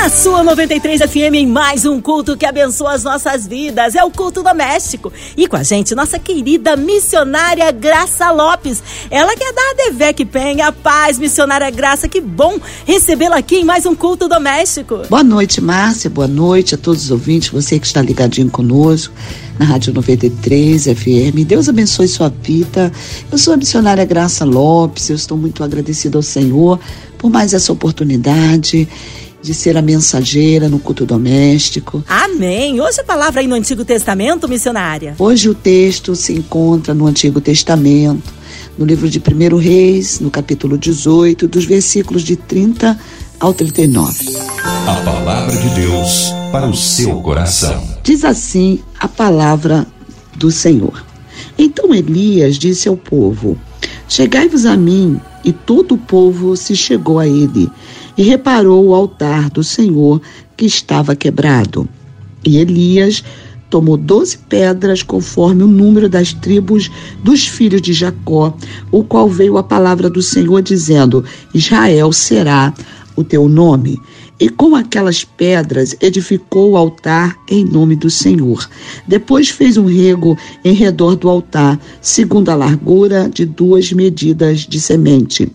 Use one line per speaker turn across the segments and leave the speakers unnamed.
Na sua 93 FM, em mais um culto que abençoa as nossas vidas, é o culto doméstico. E com a gente, nossa querida missionária Graça Lopes. Ela que é da Devec Penha, paz, missionária Graça. Que bom recebê-la aqui em mais um culto doméstico.
Boa noite, Márcia. Boa noite a todos os ouvintes, você que está ligadinho conosco na Rádio 93 FM. Deus abençoe sua vida. Eu sou a missionária Graça Lopes. Eu estou muito agradecida ao Senhor por mais essa oportunidade de ser a mensageira no culto doméstico.
Amém. Hoje a palavra aí no Antigo Testamento, missionária.
Hoje o texto se encontra no Antigo Testamento, no livro de 1 Reis, no capítulo 18, dos versículos de 30 ao 39.
A palavra de Deus para o seu coração.
Diz assim a palavra do Senhor. Então Elias disse ao povo: Chegai-vos a mim. E todo o povo se chegou a ele e reparou o altar do Senhor que estava quebrado. E Elias tomou doze pedras conforme o número das tribos dos filhos de Jacó, o qual veio a palavra do Senhor dizendo: Israel será o teu nome. E com aquelas pedras edificou o altar em nome do Senhor. Depois fez um rego em redor do altar, segundo a largura de duas medidas de semente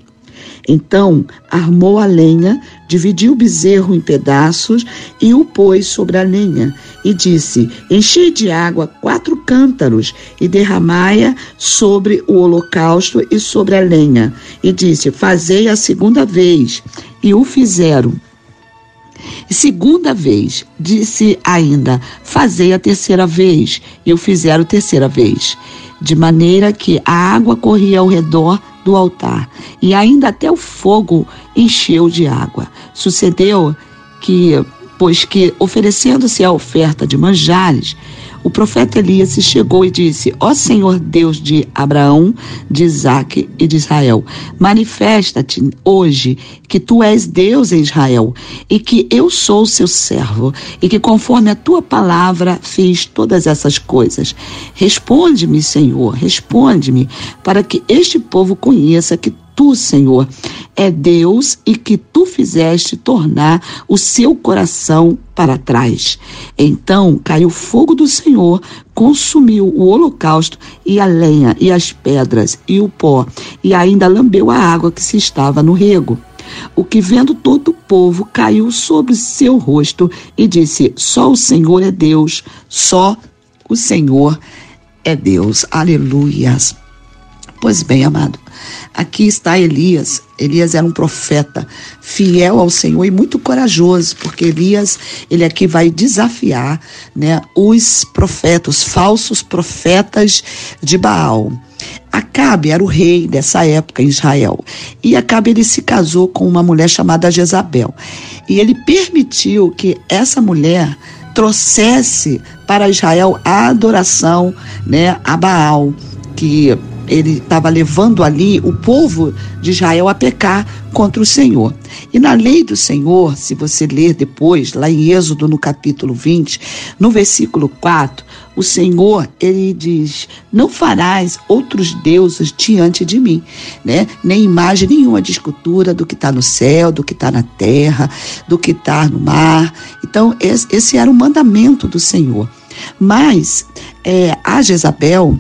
então armou a lenha, dividiu o bezerro em pedaços e o pôs sobre a lenha. E disse: Enchei de água quatro cântaros e derramai-a sobre o holocausto e sobre a lenha. E disse: Fazei a segunda vez. E o fizeram. Segunda vez, disse ainda: Fazei a terceira vez. E o fizeram terceira vez. De maneira que a água corria ao redor do altar, e ainda até o fogo encheu de água. Sucedeu que, pois que, oferecendo-se a oferta de manjares, o profeta Elias se chegou e disse: Ó Senhor Deus de Abraão, de Isaque e de Israel, manifesta-te hoje que tu és Deus em Israel e que eu sou seu servo e que conforme a tua palavra fiz todas essas coisas. Responde-me, Senhor, responde-me, para que este povo conheça que tu, Senhor, é Deus e que tu fizeste tornar o seu coração para trás. Então caiu o fogo do Senhor, consumiu o holocausto e a lenha e as pedras e o pó, e ainda lambeu a água que se estava no rego. O que vendo todo o povo caiu sobre seu rosto e disse: Só o Senhor é Deus, só o Senhor é Deus. Aleluias. Pois bem, amado, aqui está Elias. Elias era um profeta fiel ao Senhor e muito corajoso, porque Elias, ele aqui vai desafiar, né, os profetas, os falsos profetas de Baal. Acabe era o rei dessa época em Israel. E Acabe ele se casou com uma mulher chamada Jezabel. E ele permitiu que essa mulher trouxesse para Israel a adoração, né, a Baal, que ele estava levando ali o povo de Israel a pecar contra o Senhor. E na lei do Senhor, se você ler depois, lá em Êxodo no capítulo 20, no versículo 4, o Senhor, ele diz: Não farás outros deuses diante de mim, né? Nem imagem nenhuma de escultura do que está no céu, do que está na terra, do que está no mar. Então, esse era o mandamento do Senhor. Mas é, a Jezabel,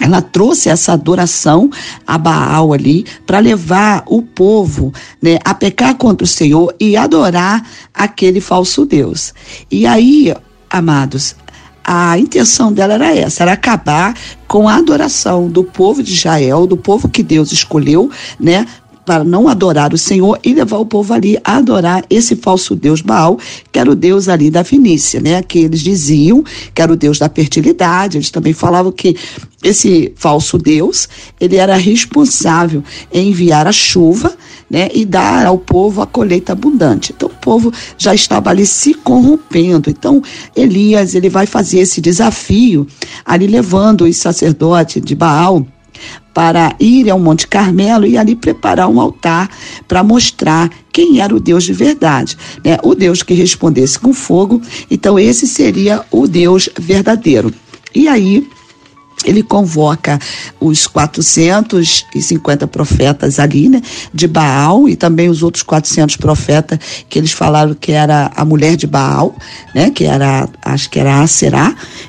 ela trouxe essa adoração a Baal ali para levar o povo né, a pecar contra o Senhor e adorar aquele falso Deus. E aí, amados, a intenção dela era essa, era acabar com a adoração do povo de Israel, do povo que Deus escolheu, né, para não adorar o Senhor e levar o povo ali a adorar esse falso deus Baal, que era o deus ali da Fenícia, né? Que eles diziam que era o deus da fertilidade. Eles também falavam que esse falso deus, ele era responsável em enviar a chuva, né, e dar ao povo a colheita abundante. Então o povo já estava ali se corrompendo. Então Elias, ele vai fazer esse desafio ali levando os sacerdotes de Baal para ir ao Monte Carmelo e ali preparar um altar para mostrar quem era o Deus de verdade, né? O Deus que respondesse com fogo. Então esse seria o Deus verdadeiro. E aí ele convoca os 450 profetas ali, né, de Baal e também os outros 400 profetas que eles falaram que era a mulher de Baal, né, que era, acho que era a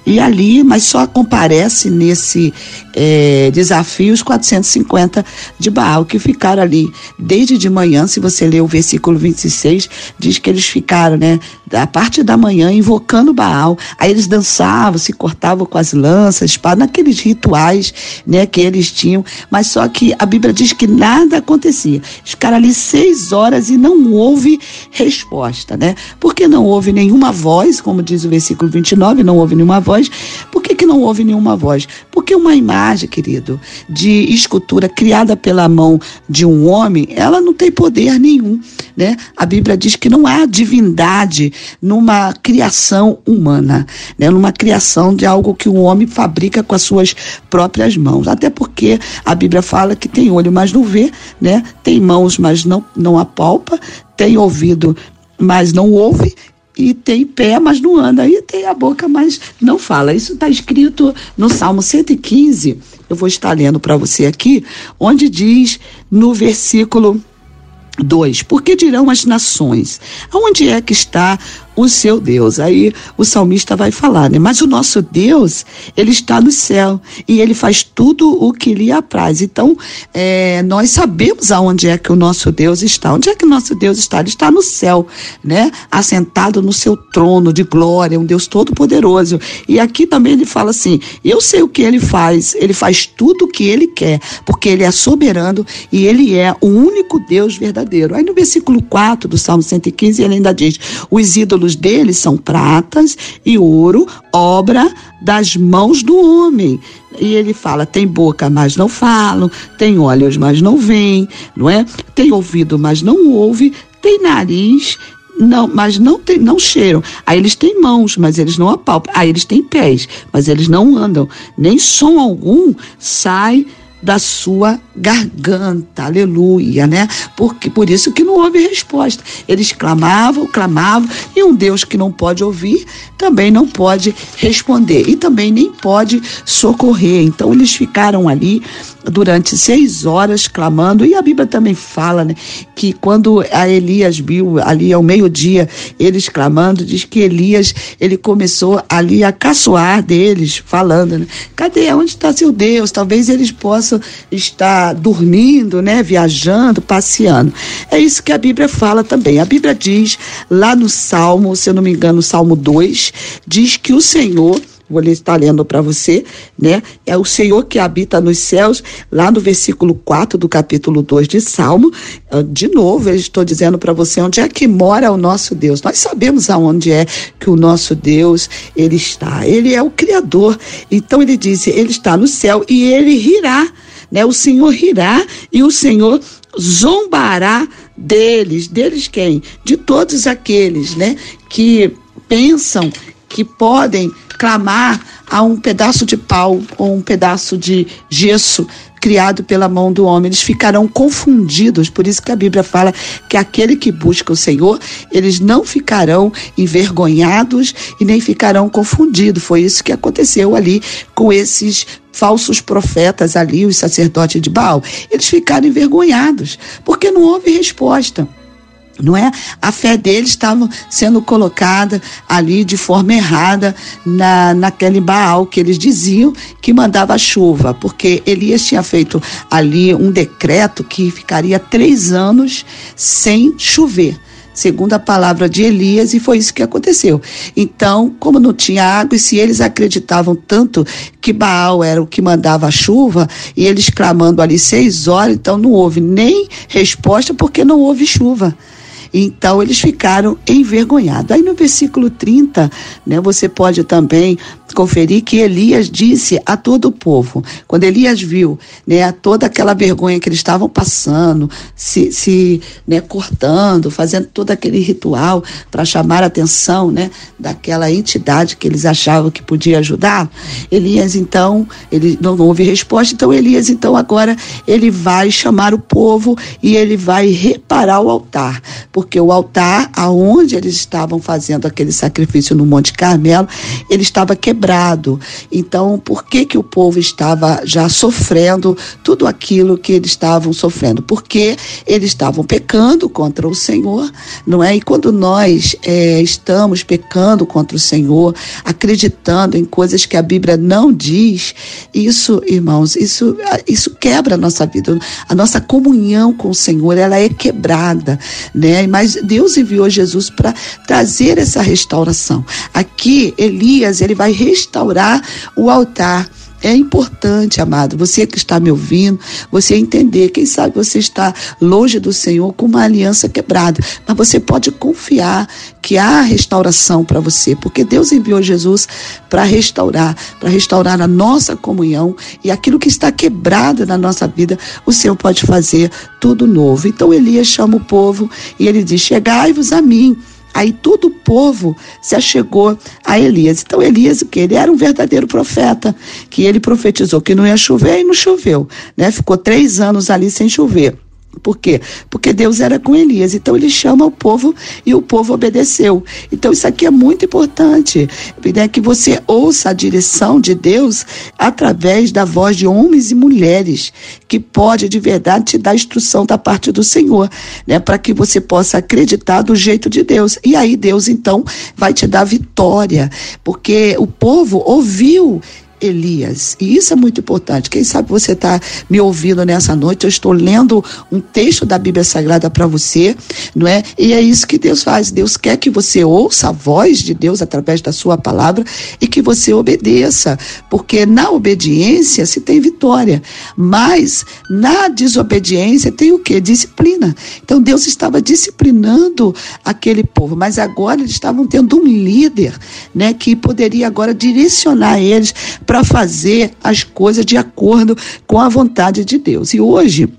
e ali, mas só comparece nesse é, desafio os 450 de Baal que ficaram ali desde de manhã, se você ler o versículo 26, diz que eles ficaram, né, da parte da manhã invocando Baal, aí eles dançavam, se cortavam com as lanças, espadas, aqueles rituais, né, que eles tinham, mas só que a Bíblia diz que nada acontecia. Ficaram ali seis horas e não houve resposta, né? Porque não houve nenhuma voz, como diz o versículo 29, não houve nenhuma voz. Por que, que não houve nenhuma voz? Porque uma imagem, querido, de escultura criada pela mão de um homem, ela não tem poder nenhum, né? A Bíblia diz que não há divindade numa criação humana, né? Numa criação de algo que o homem fabrica com as suas próprias mãos. Até porque a Bíblia fala que tem olho, mas não vê, né? Tem mãos, mas não, não apalpa, tem ouvido, mas não ouve, e tem pé, mas não anda, e tem a boca, mas não fala. Isso está escrito no Salmo 115, eu vou estar lendo para você aqui, onde diz no versículo 2: Porque dirão as nações: aonde é que está o seu Deus. Aí o salmista vai falar, né? Mas o nosso Deus, ele está no céu e ele faz tudo o que lhe apraz. Então, é, nós sabemos aonde é que o nosso Deus está. Onde é que o nosso Deus está? Ele está no céu, né? Assentado no seu trono de glória, um Deus todo-poderoso. E aqui também ele fala assim: eu sei o que ele faz, ele faz tudo o que ele quer, porque ele é soberano e ele é o único Deus verdadeiro. Aí no versículo 4 do Salmo 115, ele ainda diz: os ídolos deles são pratas e ouro, obra das mãos do homem. E ele fala: tem boca, mas não falam, tem olhos, mas não veem, não é? Tem ouvido, mas não ouve, tem nariz, não, mas não, tem, não cheiram. Aí eles têm mãos, mas eles não apalpam. Aí eles têm pés, mas eles não andam. Nem som algum sai da sua garganta, aleluia, né? Porque por isso que não houve resposta. Eles clamavam, clamavam, e um Deus que não pode ouvir também não pode responder e também nem pode socorrer. Então eles ficaram ali durante seis horas clamando e a Bíblia também fala, né, que quando a Elias viu ali ao meio dia eles clamando, diz que Elias ele começou ali a caçoar deles, falando, né, cadê? Onde está seu Deus? Talvez eles possam estar dormindo, né, viajando, passeando. É isso que a Bíblia fala também. A Bíblia diz lá no Salmo, se eu não me engano, Salmo 2, diz que o Senhor vou estar lendo para você, né? É o Senhor que habita nos céus, lá no versículo 4 do capítulo 2 de Salmo. Ah, de novo, eu estou dizendo para você onde é que mora o nosso Deus. Nós sabemos aonde é que o nosso Deus ele está. Ele é o criador. Então ele diz, ele está no céu e ele rirá, né? O Senhor rirá e o Senhor zombará deles, deles quem? De todos aqueles, né, que pensam que podem clamar a um pedaço de pau ou um pedaço de gesso criado pela mão do homem. Eles ficarão confundidos. Por isso que a Bíblia fala que aquele que busca o Senhor, eles não ficarão envergonhados e nem ficarão confundidos. Foi isso que aconteceu ali com esses falsos profetas ali, os sacerdotes de Baal. Eles ficaram envergonhados, porque não houve resposta não é? A fé deles estava sendo colocada ali de forma errada na, naquele Baal que eles diziam que mandava chuva, porque Elias tinha feito ali um decreto que ficaria três anos sem chover segundo a palavra de Elias, e foi isso que aconteceu. Então, como não tinha água, e se eles acreditavam tanto que Baal era o que mandava a chuva, e eles clamando ali seis horas, então não houve nem resposta porque não houve chuva. Então eles ficaram envergonhados. Aí no versículo 30, né, você pode também conferir que Elias disse a todo o povo, quando Elias viu né, toda aquela vergonha que eles estavam passando, se, se né, cortando, fazendo todo aquele ritual para chamar a atenção né, daquela entidade que eles achavam que podia ajudar, Elias então, ele não, não houve resposta, então Elias então agora ele vai chamar o povo e ele vai reparar o altar, porque o altar aonde eles estavam fazendo aquele sacrifício no Monte Carmelo, ele estava quebrado. Então, por que que o povo estava já sofrendo tudo aquilo que eles estavam sofrendo? Porque eles estavam pecando contra o Senhor, não é? E quando nós é, estamos pecando contra o Senhor, acreditando em coisas que a Bíblia não diz, isso, irmãos, isso, isso quebra a nossa vida. A nossa comunhão com o Senhor, ela é quebrada, né? Mas Deus enviou Jesus para trazer essa restauração. Aqui, Elias, ele vai restaurar o altar. É importante, amado, você que está me ouvindo, você entender. Quem sabe você está longe do Senhor com uma aliança quebrada, mas você pode confiar que há restauração para você, porque Deus enviou Jesus para restaurar, para restaurar a nossa comunhão e aquilo que está quebrado na nossa vida, o Senhor pode fazer tudo novo. Então Elias chama o povo e ele diz: Chegai-vos a mim. Aí todo o povo se achegou a Elias. Então Elias, o que? Ele era um verdadeiro profeta, que ele profetizou que não ia chover e não choveu, né? Ficou três anos ali sem chover. Por quê? Porque Deus era com Elias. Então ele chama o povo e o povo obedeceu. Então isso aqui é muito importante, né? que você ouça a direção de Deus através da voz de homens e mulheres que pode de verdade te dar instrução da parte do Senhor, né? Para que você possa acreditar do jeito de Deus. E aí Deus então vai te dar vitória, porque o povo ouviu Elias. E isso é muito importante. Quem sabe você está me ouvindo nessa noite, eu estou lendo um texto da Bíblia Sagrada para você, não é? E é isso que Deus faz. Deus quer que você ouça a voz de Deus através da sua palavra e que você obedeça, porque na obediência se tem vitória, mas na desobediência tem o que? Disciplina. Então Deus estava disciplinando aquele povo, mas agora eles estavam tendo um líder, né, que poderia agora direcionar eles para fazer as coisas de acordo com a vontade de Deus. E hoje,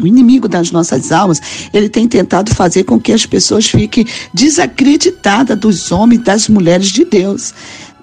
o inimigo das nossas almas, ele tem tentado fazer com que as pessoas fiquem desacreditadas dos homens e das mulheres de Deus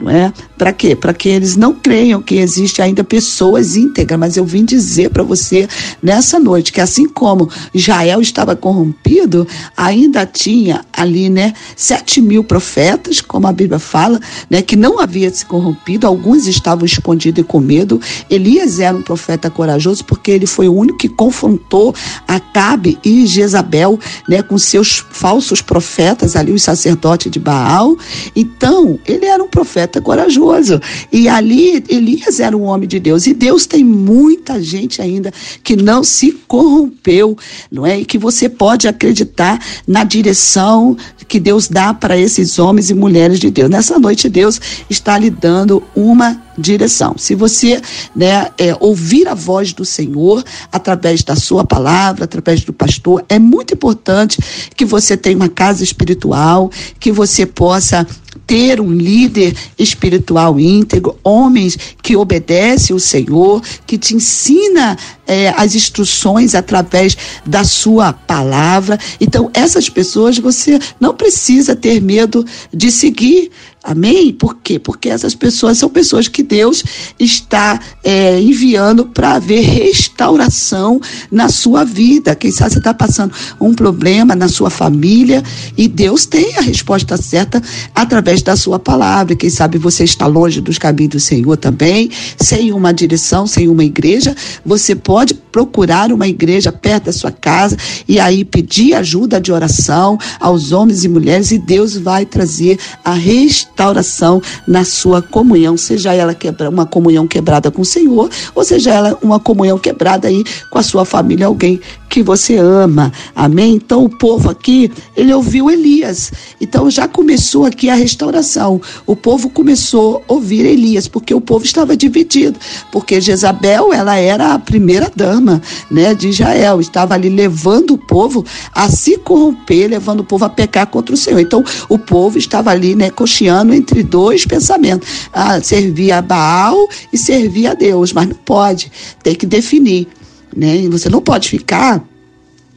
não é? Para quê? Para que eles não creiam que existe ainda pessoas íntegras. Mas eu vim dizer para você nessa noite que assim como Israel estava corrompido, ainda tinha ali, né, sete mil profetas, como a Bíblia fala, né, que não havia se corrompido. Alguns estavam escondidos e com medo. Elias era um profeta corajoso porque ele foi o único que confrontou Acabe e Jezabel, né, com seus falsos profetas ali, os sacerdotes de Baal. Então, ele era um profeta profeta corajoso. E ali Elias era um homem de Deus. E Deus tem muita gente ainda que não se corrompeu, não é? E que você pode acreditar na direção que Deus dá para esses homens e mulheres de Deus. Nessa noite, Deus está lhe dando uma direção. Se você né, é, ouvir a voz do Senhor através da sua palavra, através do pastor, é muito importante que você tenha uma casa espiritual, que você possa ter um líder espiritual íntegro, homens que obedecem o Senhor, que te ensina é, as instruções através da sua palavra. Então, essas pessoas você não precisa ter medo de seguir. Amém? Por quê? Porque essas pessoas são pessoas que Deus está é, enviando para haver restauração na sua vida. Quem sabe você está passando um problema na sua família e Deus tem a resposta certa através da sua palavra. Quem sabe você está longe dos caminhos do Senhor também, sem uma direção, sem uma igreja. Você pode procurar uma igreja perto da sua casa e aí pedir ajuda de oração aos homens e mulheres e Deus vai trazer a restauração na sua comunhão, seja ela quebra, uma comunhão quebrada com o Senhor, ou seja ela uma comunhão quebrada aí com a sua família, alguém que você ama. Amém? Então o povo aqui, ele ouviu Elias. Então já começou aqui a restauração. O povo começou a ouvir Elias, porque o povo estava dividido, porque Jezabel, ela era a primeira dama né, de Israel. Estava ali levando o povo a se corromper, levando o povo a pecar contra o Senhor. Então, o povo estava ali, né, cocheando entre dois pensamentos: ah, servir a Baal e servir a Deus. Mas não pode, tem que definir. Né? Você não pode ficar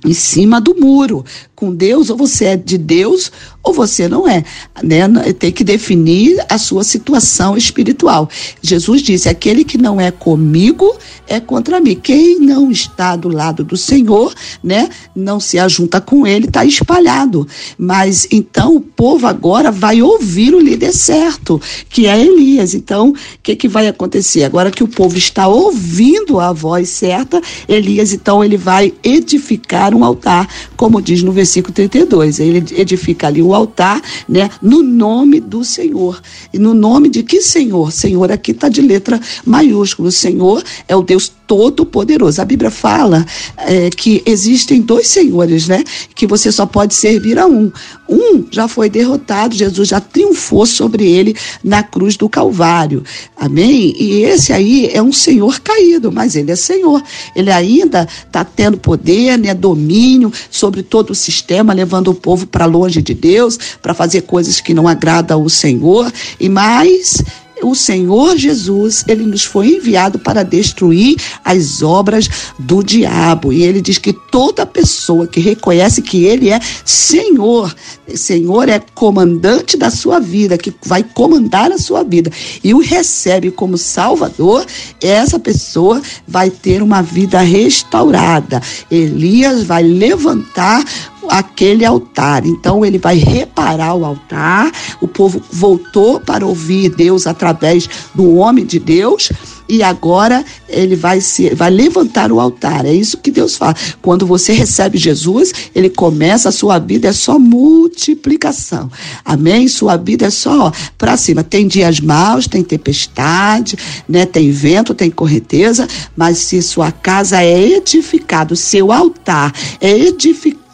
em cima do muro com Deus, ou você é de Deus ou você não é. Né? Tem que definir a sua situação espiritual. Jesus disse: aquele que não é comigo é contra mim. Quem não está do lado do Senhor, né, não se ajunta com ele, está espalhado. Mas então o povo agora vai ouvir o líder certo, que é Elias. Então, o que, que vai acontecer? Agora que o povo está ouvindo a voz certa, Elias, então, ele vai edificar um altar, como diz no versículo versículo 32. Ele edifica ali o altar, né, no nome do Senhor. E no nome de que Senhor? Senhor aqui está de letra maiúscula. O Senhor é o Deus Todo-Poderoso. A Bíblia fala é, que existem dois senhores, né? Que você só pode servir a um. Um já foi derrotado, Jesus já triunfou sobre ele na cruz do Calvário. Amém? E esse aí é um senhor caído, mas ele é senhor. Ele ainda está tendo poder, né, domínio sobre todo o sistema, levando o povo para longe de Deus, para fazer coisas que não agradam ao Senhor. E mais o Senhor Jesus, ele nos foi enviado para destruir as obras do diabo. E ele diz que toda pessoa que reconhece que ele é Senhor, Senhor é comandante da sua vida, que vai comandar a sua vida, e o recebe como Salvador, essa pessoa vai ter uma vida restaurada. Elias vai levantar aquele altar. Então ele vai reparar o altar. O povo voltou para ouvir Deus através do homem de Deus e agora ele vai se vai levantar o altar. É isso que Deus faz. Quando você recebe Jesus, ele começa a sua vida é só multiplicação. Amém? Sua vida é só para cima. Tem dias maus, tem tempestade, né? Tem vento, tem correnteza, mas se sua casa é edificada, seu altar é edificado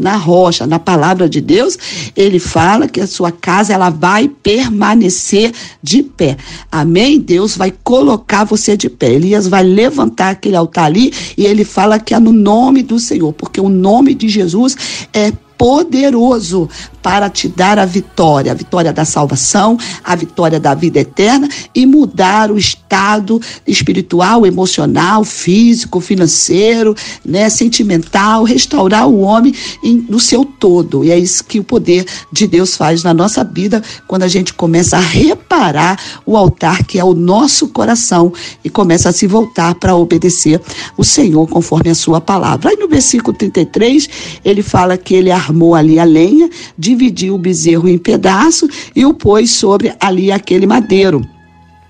na rocha, na palavra de Deus, ele fala que a sua casa ela vai permanecer de pé. Amém? Deus vai colocar você de pé. Elias vai levantar aquele altar ali e ele fala que é no nome do Senhor, porque o nome de Jesus é poderoso para te dar a vitória, a vitória da salvação, a vitória da vida eterna e mudar o estado espiritual, emocional, físico, financeiro, né, sentimental, restaurar o homem em, no seu todo. E é isso que o poder de Deus faz na nossa vida quando a gente começa a reparar o altar que é o nosso coração e começa a se voltar para obedecer o Senhor conforme a sua palavra. Aí no versículo 33, ele fala que ele armou ali a lenha, dividiu o bezerro em pedaços e o pôs sobre ali aquele madeiro.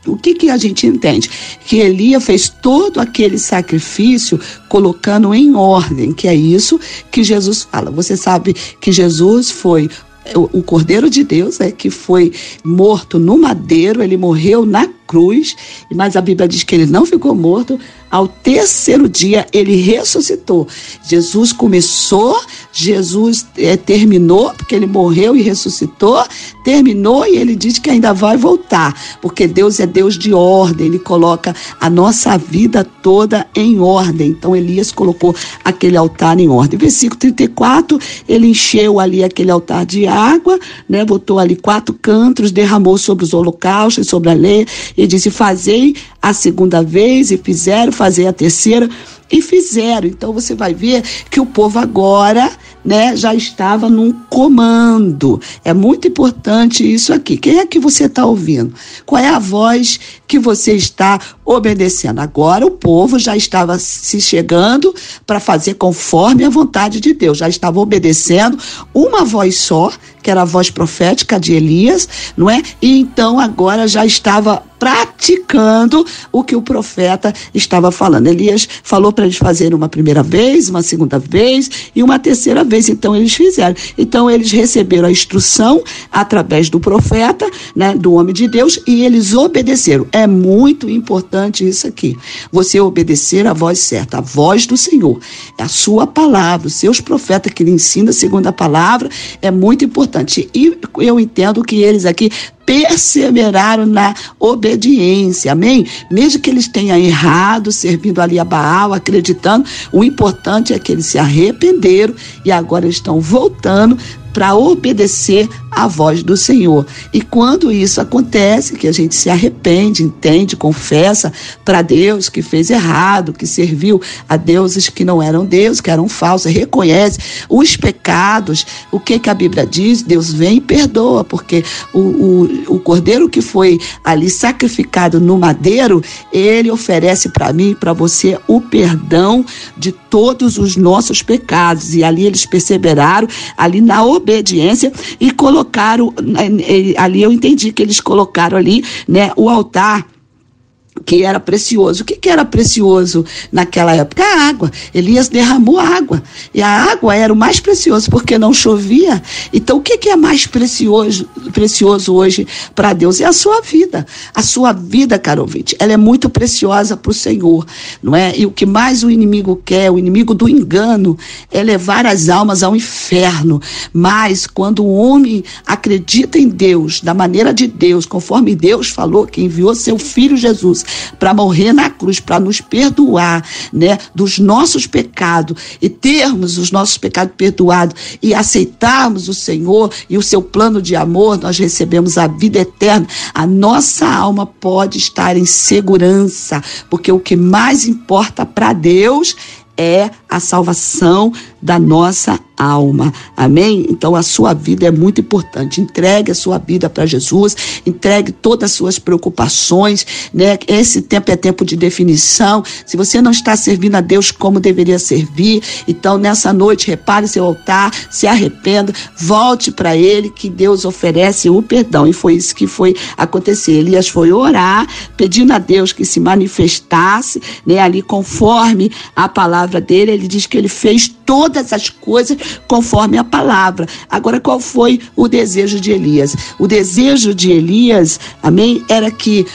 O que, que a gente entende? Que Elia fez todo aquele sacrifício colocando em ordem, que é isso que Jesus fala. Você sabe que Jesus foi o, Cordeiro de Deus, é que foi morto no madeiro, ele morreu na cruz, mas a Bíblia diz que ele não ficou morto, ao terceiro dia ele ressuscitou. Jesus começou, Jesus é, terminou, porque ele morreu e ressuscitou, terminou e ele diz que ainda vai voltar, porque Deus é Deus de ordem, ele coloca a nossa vida toda em ordem. Então Elias colocou aquele altar em ordem. Versículo 34, ele encheu ali aquele altar de água, né, botou ali quatro cantos, derramou sobre os holocaustos, sobre a lei, e disse: Fazei a segunda vez, e fizeram fazer a terceira e fizeram. Então você vai ver que o povo agora, né, já estava num comando. É muito importante isso aqui. Quem é que você está ouvindo? Qual é a voz que você está obedecendo? Agora o povo já estava se chegando para fazer conforme a vontade de Deus. Já estava obedecendo uma voz só, que era a voz profética de Elias, não é? E então agora já estava praticando o que o profeta estava falando. Elias falou para eles fazerem uma primeira vez, uma segunda vez e uma terceira vez. Então eles fizeram. Então eles receberam a instrução através do profeta, né, do homem de Deus, e eles obedeceram. É muito importante isso aqui. Você obedecer a voz certa, a voz do Senhor. É a sua palavra, os seus profetas que lhe ensina segundo a palavra, é muito importante. E eu entendo que eles aqui perseveraram na obediência, amém? Mesmo que eles tenham errado, servindo ali a Baal, acreditando, o importante é que eles se arrependeram e agora estão voltando para obedecer à voz do Senhor. E quando isso acontece, que a gente se arrepende, entende, confessa para Deus que fez errado, que serviu a deuses que não eram Deus, que eram falsos, reconhece os pecados, o que, que a Bíblia diz? Deus vem e perdoa, porque o, o, o cordeiro que foi ali sacrificado no madeiro, ele oferece para mim e para você o perdão de todos os nossos pecados. E ali eles perseveraram, ali na obediência e colocaram, né, ali eu entendi que eles colocaram ali, né, o altar que era precioso. O que, que, era precioso naquela época? A água. Elias derramou água. E a água era o mais precioso porque não chovia. Então, o que, que é mais precioso, precioso hoje para Deus? É a sua vida. A sua vida, caro ouvinte, ela é muito preciosa para o Senhor. não é? E o que mais o inimigo quer, o inimigo do engano, é levar as almas ao inferno. Mas, quando o homem acredita em Deus, da maneira de Deus, conforme Deus falou, que enviou seu filho Jesus para morrer na cruz, para nos perdoar, né, dos nossos pecados e termos os nossos pecados perdoados e aceitarmos o Senhor e o seu plano de amor, nós recebemos a vida eterna. A nossa alma pode estar em segurança, porque o que mais importa para Deus é a salvação da nossa alma. Amém? Então a sua vida é muito importante. Entregue a sua vida para Jesus, entregue todas as suas preocupações, né? Esse tempo é tempo de definição. Se você não está servindo a Deus como deveria servir, então nessa noite repare seu altar, se arrependa, volte para ele que Deus oferece o perdão. E foi isso que foi acontecer. Elias foi orar, pedindo a Deus que se manifestasse, né, ali conforme a palavra dele. Ele diz que ele fez todas as coisas conforme a palavra. Agora, qual foi o desejo de Elias? O desejo de Elias, amém, era que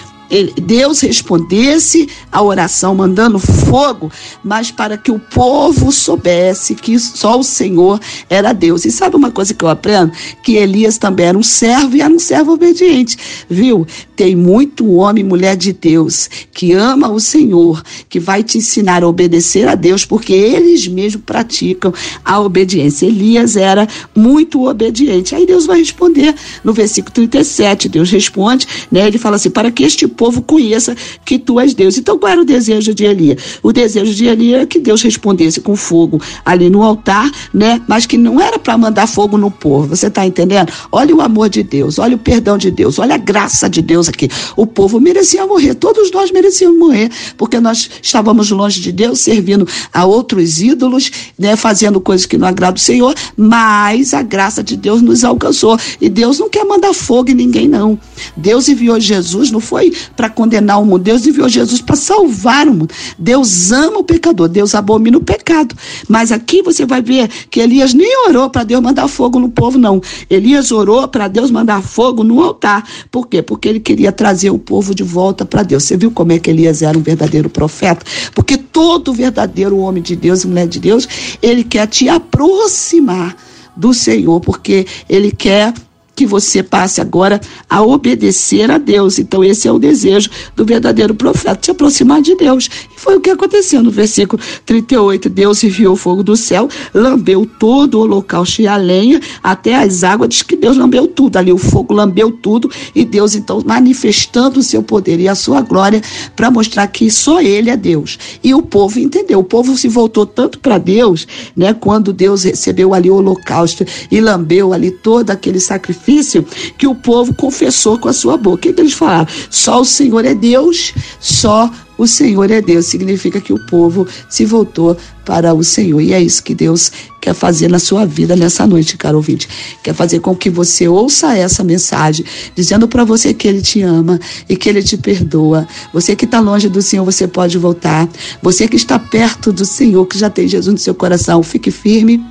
Deus respondesse a oração mandando fogo, mas para que o povo soubesse que só o Senhor era Deus. E sabe uma coisa que eu aprendo? Que Elias também era um servo e era um servo obediente, viu? Tem muito homem e mulher de Deus que ama o Senhor, que vai te ensinar a obedecer a Deus, porque eles mesmos praticam a obediência. Elias era muito obediente. Aí Deus vai responder no versículo 37, Deus responde, né? Ele fala assim: "Para que este povo conheça que tu és Deus. Então, qual era o desejo de Elias? O desejo de Elias era que Deus respondesse com fogo ali no altar, né? Mas que não era para mandar fogo no povo. Você está entendendo? Olha o amor de Deus, olha o perdão de Deus, olha a graça de Deus aqui. O povo merecia morrer, todos nós merecíamos morrer, porque nós estávamos longe de Deus, servindo a outros ídolos, né? Fazendo coisas que não agradam o Senhor, mas a graça de Deus nos alcançou. E Deus não quer mandar fogo em ninguém, não. Deus enviou Jesus, não foi para condenar o mundo. Deus enviou Jesus para salvar o mundo. Deus ama o pecador, Deus abomina o pecado. Mas aqui você vai ver que Elias nem orou para Deus mandar fogo no povo, não. Elias orou para Deus mandar fogo no altar. Por quê? Porque ele queria trazer o povo de volta para Deus. Você viu como é que Elias era um verdadeiro profeta? Porque todo verdadeiro homem de Deus e mulher de Deus, ele quer te aproximar do Senhor, porque ele quer que você passe agora a obedecer a Deus. Então, esse é o desejo do verdadeiro profeta, te aproximar de Deus. E foi o que aconteceu no versículo 38. Deus enviou fogo do céu, lambeu todo o holocausto e a lenha, até as águas, diz que Deus lambeu tudo. Ali o fogo lambeu tudo, e Deus, então, manifestando o seu poder e a sua glória para mostrar que só Ele é Deus. E o povo entendeu. O povo se voltou tanto para Deus, né, quando Deus recebeu ali o holocausto e lambeu ali todo aquele sacrifício sacrifício que o povo confessou com a sua boca. O que, que eles falaram? Só o Senhor é Deus, só o Senhor é Deus. Significa que o povo se voltou para o Senhor. E é isso que Deus quer fazer na sua vida nessa noite, caro ouvinte. Quer fazer com que você ouça essa mensagem, dizendo para você que Ele te ama e que Ele te perdoa. Você que está longe do Senhor, você pode voltar. Você que está perto do Senhor, que já tem Jesus no seu coração, fique firme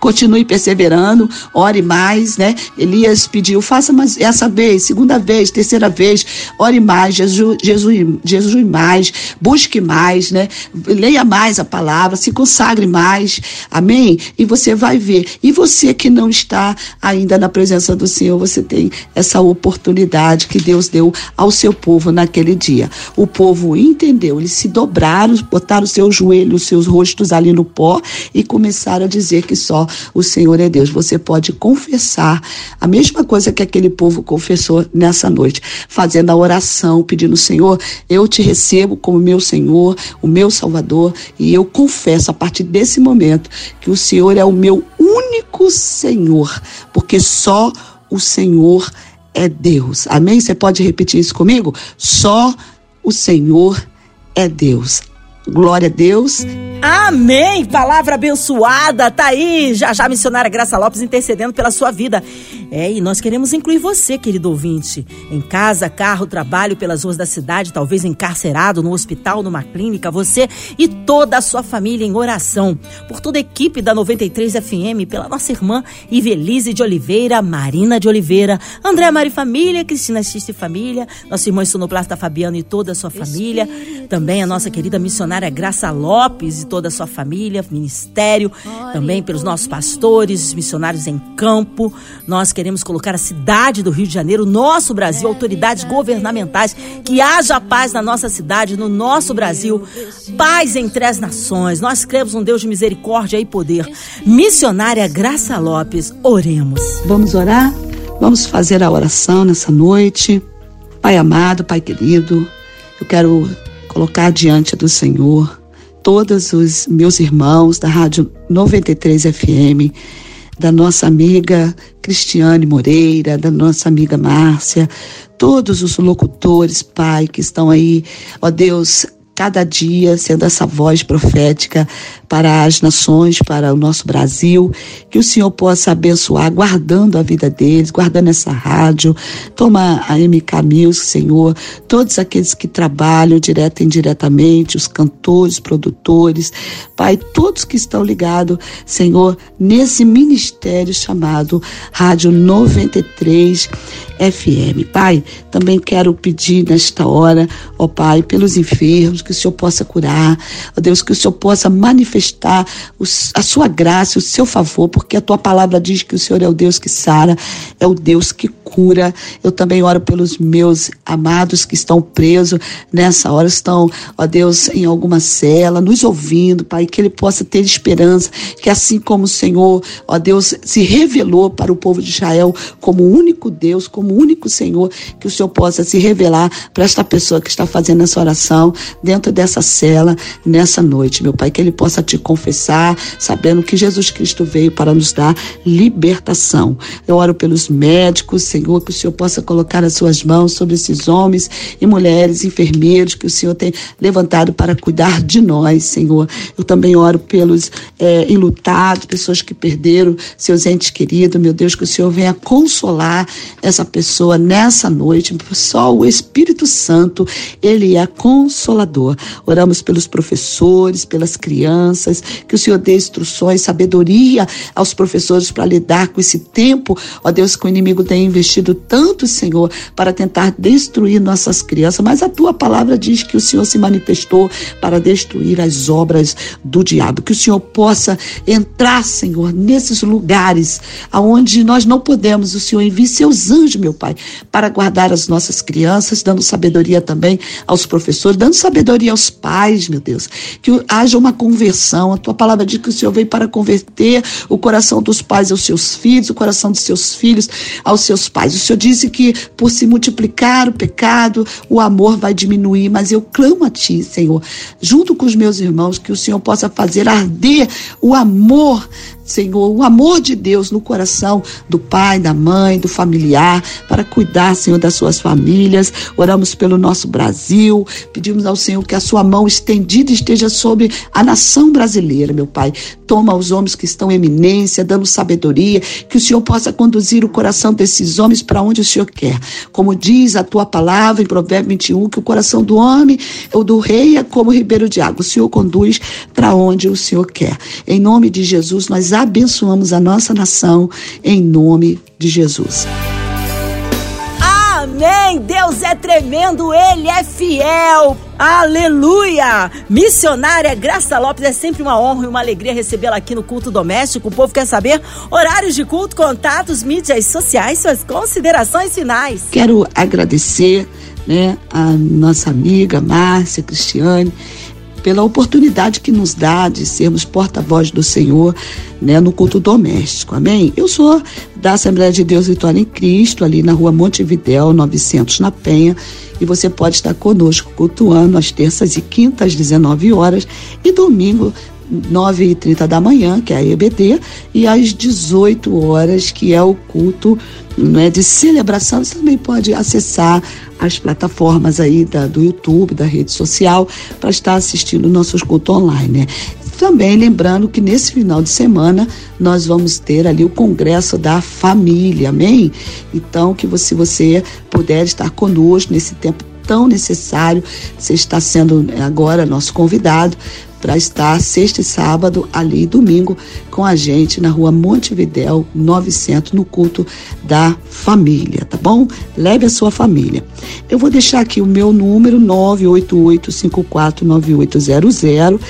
Continue perseverando, ore mais, né? Elias pediu, faça mais essa vez, segunda vez, terceira vez, ore mais, Jesus, Jesus, Jesus mais, busque mais, né? Leia mais a palavra, se consagre mais, amém? E você vai ver. E você que não está ainda na presença do Senhor, você tem essa oportunidade que Deus deu ao seu povo naquele dia. O povo entendeu, eles se dobraram, botaram os seus joelhos, os seus rostos ali no pó e começaram a dizer que só o Senhor é Deus. Você pode confessar a mesma coisa que aquele povo confessou nessa noite, fazendo a oração, pedindo, Senhor, eu te recebo como meu Senhor, o meu Salvador, e eu confesso a partir desse momento que o Senhor é o meu único Senhor, porque só o Senhor é Deus. Amém? Você pode repetir isso comigo? Só o Senhor é Deus. Glória a Deus.
Amém! Palavra abençoada, tá aí. Já já a missionária Graça Lopes intercedendo pela sua vida. É, e nós queremos incluir você, querido ouvinte, em casa, carro, trabalho, pelas ruas da cidade, talvez encarcerado, no hospital, numa clínica, você e toda a sua família em oração. Por toda a equipe da 93 FM, pela nossa irmã Ivelise de Oliveira, Marina de Oliveira, André Mari Família, Cristina Xiste Família, nosso irmão sonoplasta Fabiano e toda a sua família, também a nossa querida missionária Graça Lopes e toda a sua família, ministério, também pelos nossos pastores, missionários em campo. Nós queremos colocar a cidade do Rio de Janeiro, nosso Brasil, autoridades governamentais, que haja paz na nossa cidade, no nosso Brasil, paz entre as nações. Nós cremos um Deus de misericórdia e poder. Missionária Graça Lopes, oremos.
Vamos orar? Vamos fazer a oração nessa noite. Pai amado, Pai querido, eu quero colocar diante do Senhor todos os meus irmãos da Rádio 93 FM, da nossa amiga Cristiane Moreira, da nossa amiga Márcia, todos os locutores, Pai, que estão aí, ó Deus, cada dia sendo essa voz profética para as nações, para o nosso Brasil, que o Senhor possa abençoar, guardando a vida deles, guardando essa rádio. Toma a MK Music, Senhor, todos aqueles que trabalham direto e indiretamente, os cantores, produtores, Pai, todos que estão ligados, Senhor, nesse ministério chamado Rádio 93 FM. Pai, também quero pedir nesta hora, ó Pai, pelos enfermos, que o Senhor possa curar, ó Deus, que o Senhor possa manifestar a sua graça, o seu favor, porque a tua palavra diz que o Senhor é o Deus que sara, é o Deus que cura. Eu também oro pelos meus amados que estão presos nessa hora, estão, ó Deus, em alguma cela, nos ouvindo, Pai, que ele possa ter esperança, que assim como o Senhor, ó Deus, se revelou para o povo de Israel como o único Deus, como o único Senhor, que o Senhor possa se revelar para esta pessoa que está fazendo essa oração dentro dessa cela nessa noite, meu Pai, que ele possa te confessar, sabendo que Jesus Cristo veio para nos dar libertação. Eu oro pelos médicos, Senhor, que o Senhor possa colocar as suas mãos sobre esses homens e mulheres, enfermeiros, que o Senhor tem levantado para cuidar de nós, Senhor. Eu também oro pelos é, enlutados, pessoas que perderam seus entes queridos, meu Deus, que o Senhor venha consolar essa pessoa nessa noite. Só o Espírito Santo, ele é consolador. Oramos pelos professores, pelas crianças crianças, que o Senhor dê instruções, sabedoria aos professores para lidar com esse tempo, ó Deus, que o inimigo tem investido tanto, Senhor, para tentar destruir nossas crianças, mas a tua palavra diz que o Senhor se manifestou para destruir as obras do diabo, que o Senhor possa entrar, Senhor, nesses lugares aonde nós não podemos, o Senhor envie seus anjos, meu Pai, para guardar as nossas crianças, dando sabedoria também aos professores, dando sabedoria aos pais, meu Deus, que haja uma conversão. A tua palavra diz que o Senhor veio para converter o coração dos pais aos seus filhos, o coração dos seus filhos aos seus pais. O Senhor disse que por se multiplicar o pecado, o amor vai diminuir, mas eu clamo a ti, Senhor, junto com os meus irmãos, que o Senhor possa fazer arder o amor Senhor, o amor de Deus no coração do pai, da mãe, do familiar, para cuidar, Senhor, das suas famílias. Oramos pelo nosso Brasil, pedimos ao Senhor que a sua mão estendida esteja sobre a nação brasileira, meu Pai. Toma os homens que estão em eminência, dando sabedoria, que o Senhor possa conduzir o coração desses homens para onde o Senhor quer. Como diz a tua palavra em Provérbio 21, que o coração do homem ou do rei é como ribeiro de água. O Senhor conduz para onde o Senhor quer. Em nome de Jesus, nós abençoamos a nossa nação em nome de Jesus.
Amém! Deus é tremendo, Ele é fiel. Aleluia! Missionária Graça Lopes, é sempre uma honra e uma alegria recebê-la aqui no culto doméstico. O povo quer saber horários de culto, contatos, mídias sociais, suas considerações finais.
Quero agradecer né, a nossa amiga Márcia Cristiane pela oportunidade que nos dá de sermos porta-voz do Senhor né, no culto doméstico. Amém? Eu sou da Assembleia de Deus Vitória em Cristo, ali na rua Montevidéu, 900, na Penha. E você pode estar conosco cultuando às terças e quintas, às 19 horas, e domingo, 9h30 da manhã, que é a EBD, e às 18 horas, que é o culto né, de celebração. Você também pode acessar as plataformas aí da, do YouTube, da rede social, para estar assistindo nossos cultos online. Né? Também lembrando que nesse final de semana nós vamos ter ali o Congresso da Família, amém? Então, que você, você puder estar conosco nesse tempo tão necessário, você está sendo agora nosso convidado para estar sexta e sábado, ali domingo, com a gente na rua Montevidéu 900, no culto da família, tá bom? Leve a sua família. Eu vou deixar aqui o meu número 988549800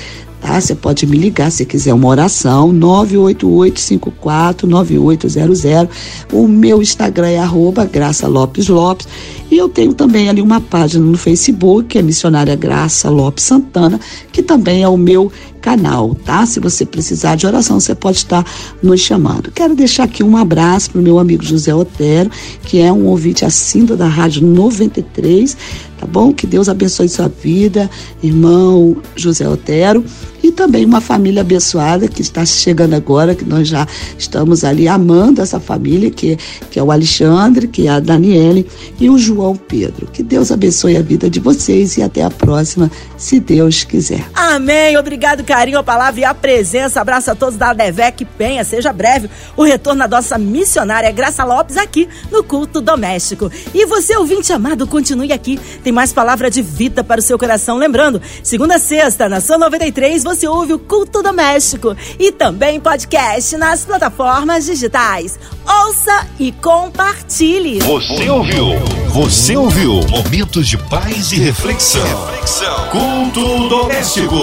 tá? Você pode me ligar se quiser uma oração, 988-54-9800. O meu Instagram é arroba Graça Lopes Lopes. E eu tenho também ali uma página no Facebook, que é Missionária Graça Lopes Santana, que também é o meu canal, tá? Se você precisar de oração, você pode estar nos chamando. Quero deixar aqui um abraço para o meu amigo José Otero, que é um ouvinte assíduo da Rádio 93, tá bom? Que Deus abençoe sua vida, irmão José Otero e também uma família abençoada que está chegando agora, que nós já estamos ali amando essa família, que, que é o Alexandre, que é a Daniele e o João Pedro. Que Deus abençoe a vida de vocês e até a próxima, se Deus quiser.
Amém. Obrigado, carinho, a palavra e a presença. Abraço a todos da Devec Penha. Seja breve o retorno da nossa missionária Graça Lopes aqui no Culto Doméstico. E você, ouvinte amado, continue aqui. Tem mais palavra de vida para o seu coração. Lembrando, segunda a sexta, na São 93, você ouve o Culto Doméstico e também podcast nas plataformas digitais. Ouça e compartilhe.
Você ouviu? Você ouviu? Momentos de paz e reflexão. reflexão. Culto doméstico.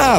A